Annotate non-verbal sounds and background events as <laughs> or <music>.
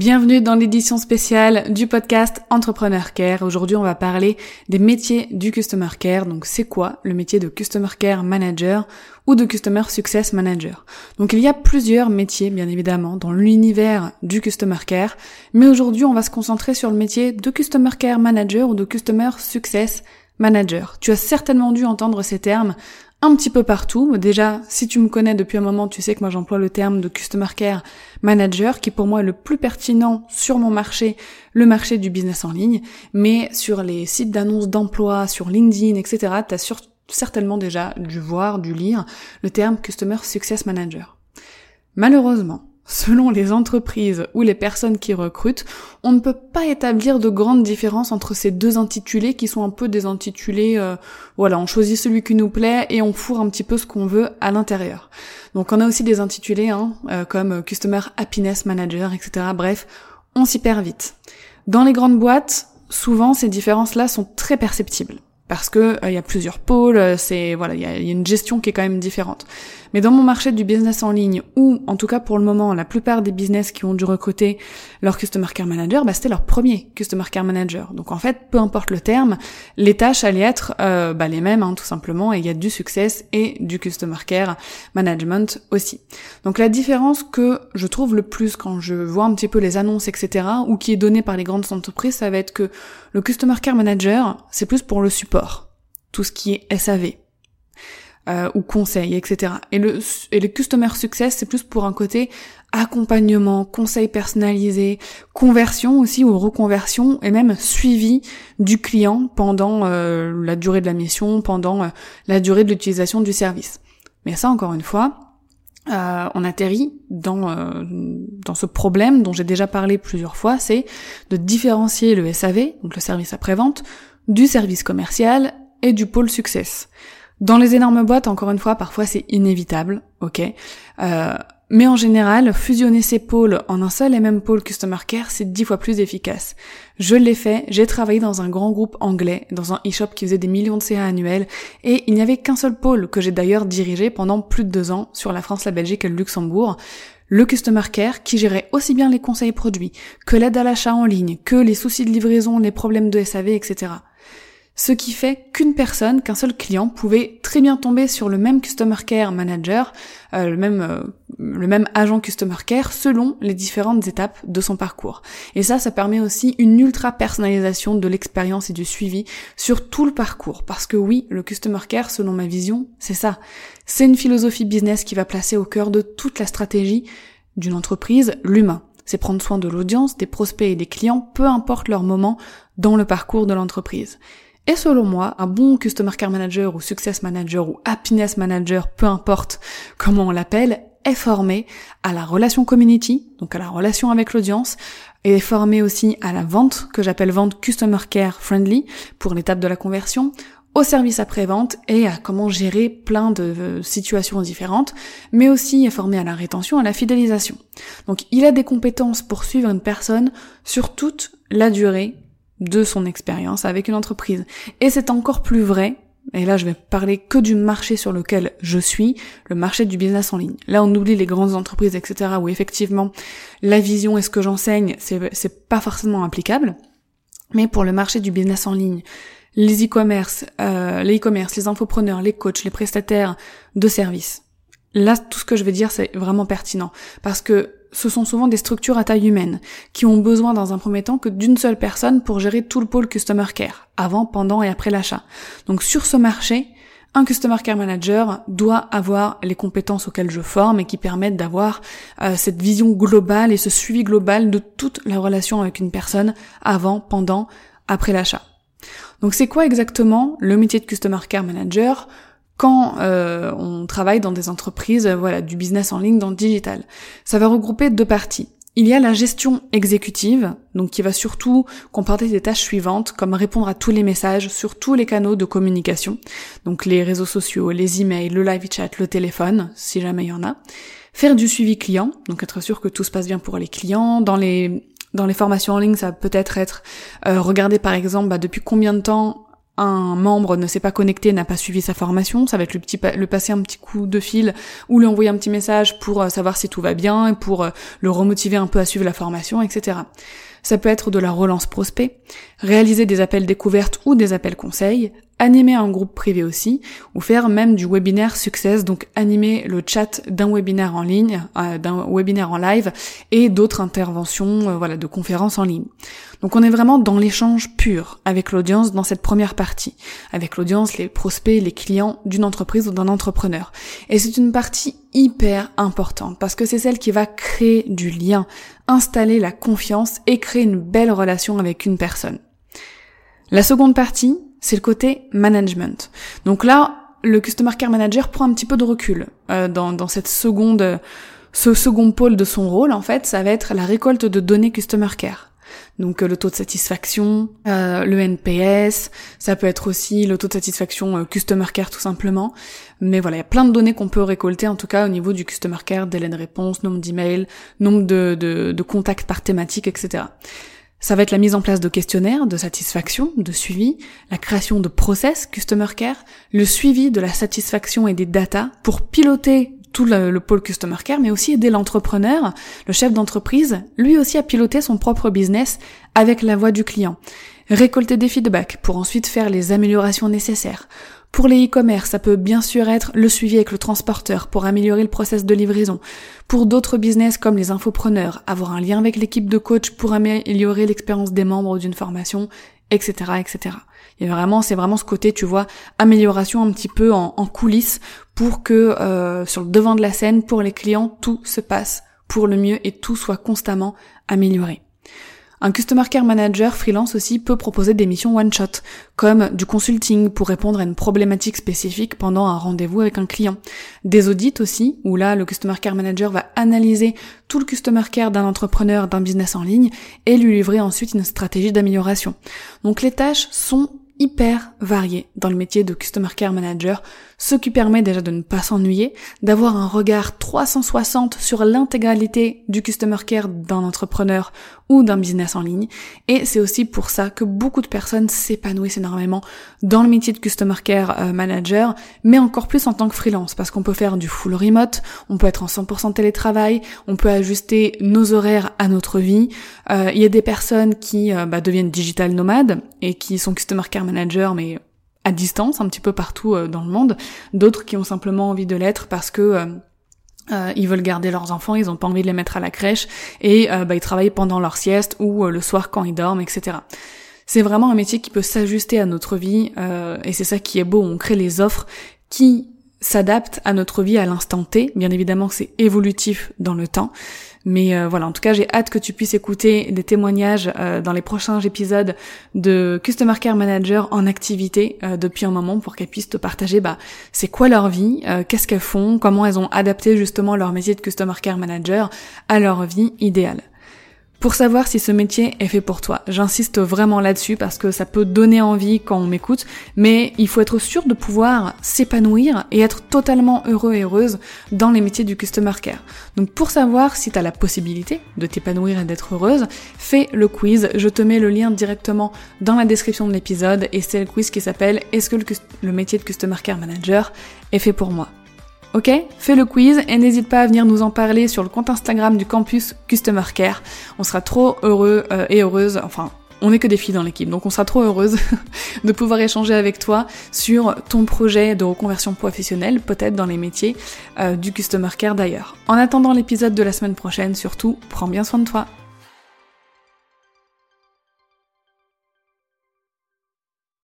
Bienvenue dans l'édition spéciale du podcast Entrepreneur Care. Aujourd'hui, on va parler des métiers du Customer Care. Donc, c'est quoi le métier de Customer Care Manager ou de Customer Success Manager? Donc, il y a plusieurs métiers, bien évidemment, dans l'univers du Customer Care. Mais aujourd'hui, on va se concentrer sur le métier de Customer Care Manager ou de Customer Success Manager. Tu as certainement dû entendre ces termes un petit peu partout. Déjà, si tu me connais depuis un moment, tu sais que moi j'emploie le terme de Customer Care Manager, qui pour moi est le plus pertinent sur mon marché, le marché du business en ligne. Mais sur les sites d'annonces d'emploi, sur LinkedIn, etc., tu as certainement déjà dû voir, dû lire le terme Customer Success Manager. Malheureusement, Selon les entreprises ou les personnes qui recrutent, on ne peut pas établir de grandes différences entre ces deux intitulés qui sont un peu des intitulés, euh, voilà, on choisit celui qui nous plaît et on fourre un petit peu ce qu'on veut à l'intérieur. Donc on a aussi des intitulés hein, euh, comme Customer Happiness Manager, etc. Bref, on s'y perd vite. Dans les grandes boîtes, souvent ces différences-là sont très perceptibles parce que euh, il y a plusieurs pôles, euh, c'est voilà, il y a, une gestion qui est quand même différente. Mais dans mon marché du business en ligne, ou en tout cas pour le moment, la plupart des business qui ont dû recruter leur customer care manager, bah, c'était leur premier customer care manager. Donc en fait, peu importe le terme, les tâches allaient être euh, bah, les mêmes, hein, tout simplement. Et il y a du success et du customer care management aussi. Donc la différence que je trouve le plus quand je vois un petit peu les annonces, etc., ou qui est donnée par les grandes entreprises, ça va être que le Customer Care Manager, c'est plus pour le support, tout ce qui est SAV. Euh, ou conseil, etc. Et le, et le Customer Success, c'est plus pour un côté accompagnement, conseil personnalisé, conversion aussi ou reconversion et même suivi du client pendant euh, la durée de la mission, pendant euh, la durée de l'utilisation du service. Mais ça, encore une fois, euh, on atterrit dans, euh, dans ce problème dont j'ai déjà parlé plusieurs fois, c'est de différencier le SAV, donc le service après-vente, du service commercial et du pôle success. Dans les énormes boîtes, encore une fois, parfois c'est inévitable, ok? Euh, mais en général, fusionner ces pôles en un seul et même pôle Customer Care, c'est dix fois plus efficace. Je l'ai fait, j'ai travaillé dans un grand groupe anglais, dans un e-shop qui faisait des millions de CA annuels, et il n'y avait qu'un seul pôle que j'ai d'ailleurs dirigé pendant plus de deux ans sur la France, la Belgique et le Luxembourg le Customer Care qui gérait aussi bien les conseils produits que l'aide à l'achat en ligne, que les soucis de livraison, les problèmes de SAV, etc ce qui fait qu'une personne, qu'un seul client pouvait très bien tomber sur le même Customer Care Manager, euh, le, même, euh, le même agent Customer Care selon les différentes étapes de son parcours. Et ça, ça permet aussi une ultra personnalisation de l'expérience et du suivi sur tout le parcours. Parce que oui, le Customer Care, selon ma vision, c'est ça. C'est une philosophie business qui va placer au cœur de toute la stratégie d'une entreprise l'humain. C'est prendre soin de l'audience, des prospects et des clients, peu importe leur moment dans le parcours de l'entreprise. Et selon moi, un bon Customer Care Manager ou Success Manager ou Happiness Manager, peu importe comment on l'appelle, est formé à la relation community, donc à la relation avec l'audience, est formé aussi à la vente, que j'appelle vente Customer Care Friendly, pour l'étape de la conversion, au service après-vente et à comment gérer plein de euh, situations différentes, mais aussi est formé à la rétention, à la fidélisation. Donc il a des compétences pour suivre une personne sur toute la durée de son expérience avec une entreprise. Et c'est encore plus vrai, et là je vais parler que du marché sur lequel je suis, le marché du business en ligne. Là on oublie les grandes entreprises, etc., où effectivement la vision et ce que j'enseigne, c'est pas forcément applicable. Mais pour le marché du business en ligne, les e-commerce, euh, les e-commerce, les infopreneurs, les coachs, les prestataires de services, là tout ce que je vais dire c'est vraiment pertinent. Parce que ce sont souvent des structures à taille humaine, qui ont besoin dans un premier temps que d'une seule personne pour gérer tout le pôle Customer Care, avant, pendant et après l'achat. Donc sur ce marché, un Customer Care Manager doit avoir les compétences auxquelles je forme et qui permettent d'avoir euh, cette vision globale et ce suivi global de toute la relation avec une personne avant, pendant, après l'achat. Donc c'est quoi exactement le métier de Customer Care Manager? Quand euh, on travaille dans des entreprises, voilà, du business en ligne, dans le digital. Ça va regrouper deux parties. Il y a la gestion exécutive, donc qui va surtout comporter des tâches suivantes, comme répondre à tous les messages sur tous les canaux de communication, donc les réseaux sociaux, les emails, le live chat, le téléphone, si jamais il y en a. Faire du suivi client, donc être sûr que tout se passe bien pour les clients. Dans les dans les formations en ligne, ça peut être être euh, regarder par exemple bah, depuis combien de temps un membre ne s'est pas connecté, n'a pas suivi sa formation, ça va être le, passer un petit coup de fil ou lui envoyer un petit message pour euh, savoir si tout va bien et pour euh, le remotiver un peu à suivre la formation, etc. Ça peut être de la relance prospect, réaliser des appels découvertes ou des appels conseils, animer un groupe privé aussi, ou faire même du webinaire success, donc animer le chat d'un webinaire en ligne, euh, d'un webinaire en live, et d'autres interventions, euh, voilà, de conférences en ligne. Donc on est vraiment dans l'échange pur avec l'audience dans cette première partie, avec l'audience, les prospects, les clients d'une entreprise ou d'un entrepreneur. Et c'est une partie hyper importante parce que c'est celle qui va créer du lien, installer la confiance et créer une belle relation avec une personne. La seconde partie, c'est le côté management. Donc là, le Customer Care Manager prend un petit peu de recul euh, dans, dans cette seconde, ce second pôle de son rôle, en fait, ça va être la récolte de données Customer Care. Donc euh, le taux de satisfaction, euh, le NPS, ça peut être aussi le taux de satisfaction euh, Customer Care tout simplement. Mais voilà, il y a plein de données qu'on peut récolter en tout cas au niveau du Customer Care, délai de réponse, nombre d'emails, nombre de, de, de contacts par thématique, etc. Ça va être la mise en place de questionnaires de satisfaction, de suivi, la création de process Customer Care, le suivi de la satisfaction et des data pour piloter tout le, pôle Customer Care, mais aussi aider l'entrepreneur, le chef d'entreprise, lui aussi à piloter son propre business avec la voix du client. Récolter des feedbacks pour ensuite faire les améliorations nécessaires. Pour les e-commerce, ça peut bien sûr être le suivi avec le transporteur pour améliorer le process de livraison. Pour d'autres business comme les infopreneurs, avoir un lien avec l'équipe de coach pour améliorer l'expérience des membres d'une formation, etc., etc. Et vraiment, c'est vraiment ce côté, tu vois, amélioration un petit peu en, coulisses pour que euh, sur le devant de la scène, pour les clients, tout se passe pour le mieux et tout soit constamment amélioré. Un Customer Care Manager freelance aussi peut proposer des missions one-shot, comme du consulting pour répondre à une problématique spécifique pendant un rendez-vous avec un client. Des audits aussi, où là, le Customer Care Manager va analyser tout le Customer Care d'un entrepreneur, d'un business en ligne, et lui livrer ensuite une stratégie d'amélioration. Donc les tâches sont hyper varié dans le métier de Customer Care Manager, ce qui permet déjà de ne pas s'ennuyer, d'avoir un regard 360 sur l'intégralité du Customer Care d'un entrepreneur ou d'un business en ligne. Et c'est aussi pour ça que beaucoup de personnes s'épanouissent énormément dans le métier de Customer Care euh, Manager, mais encore plus en tant que freelance, parce qu'on peut faire du full remote, on peut être en 100% télétravail, on peut ajuster nos horaires à notre vie. Euh, il y a des personnes qui euh, bah, deviennent digital nomades et qui sont Customer Care Manager, mais à distance, un petit peu partout euh, dans le monde, d'autres qui ont simplement envie de l'être parce que euh, euh, ils veulent garder leurs enfants, ils ont pas envie de les mettre à la crèche et bah, ils travaillent pendant leur sieste ou le soir quand ils dorment, etc. C'est vraiment un métier qui peut s'ajuster à notre vie et c'est ça qui est beau. On crée les offres qui s'adaptent à notre vie à l'instant T. Bien évidemment que c'est évolutif dans le temps, mais euh, voilà, en tout cas, j'ai hâte que tu puisses écouter des témoignages euh, dans les prochains épisodes de Customer Care Manager en activité euh, depuis un moment pour qu'elles puissent te partager bah, c'est quoi leur vie, qu'est-ce qu'elles font, comment elles ont adapté justement leur métier de Customer Care Manager à leur vie idéale. Pour savoir si ce métier est fait pour toi, j'insiste vraiment là-dessus parce que ça peut donner envie quand on m'écoute, mais il faut être sûr de pouvoir s'épanouir et être totalement heureux et heureuse dans les métiers du customer care. Donc pour savoir si tu as la possibilité de t'épanouir et d'être heureuse, fais le quiz. Je te mets le lien directement dans la description de l'épisode et c'est le quiz qui s'appelle Est-ce que le, le métier de customer care manager est fait pour moi? Ok Fais le quiz et n'hésite pas à venir nous en parler sur le compte Instagram du campus Customer Care. On sera trop heureux euh, et heureuse, enfin on n'est que des filles dans l'équipe, donc on sera trop heureuse <laughs> de pouvoir échanger avec toi sur ton projet de reconversion professionnelle, peut-être dans les métiers euh, du Customer Care d'ailleurs. En attendant l'épisode de la semaine prochaine, surtout, prends bien soin de toi.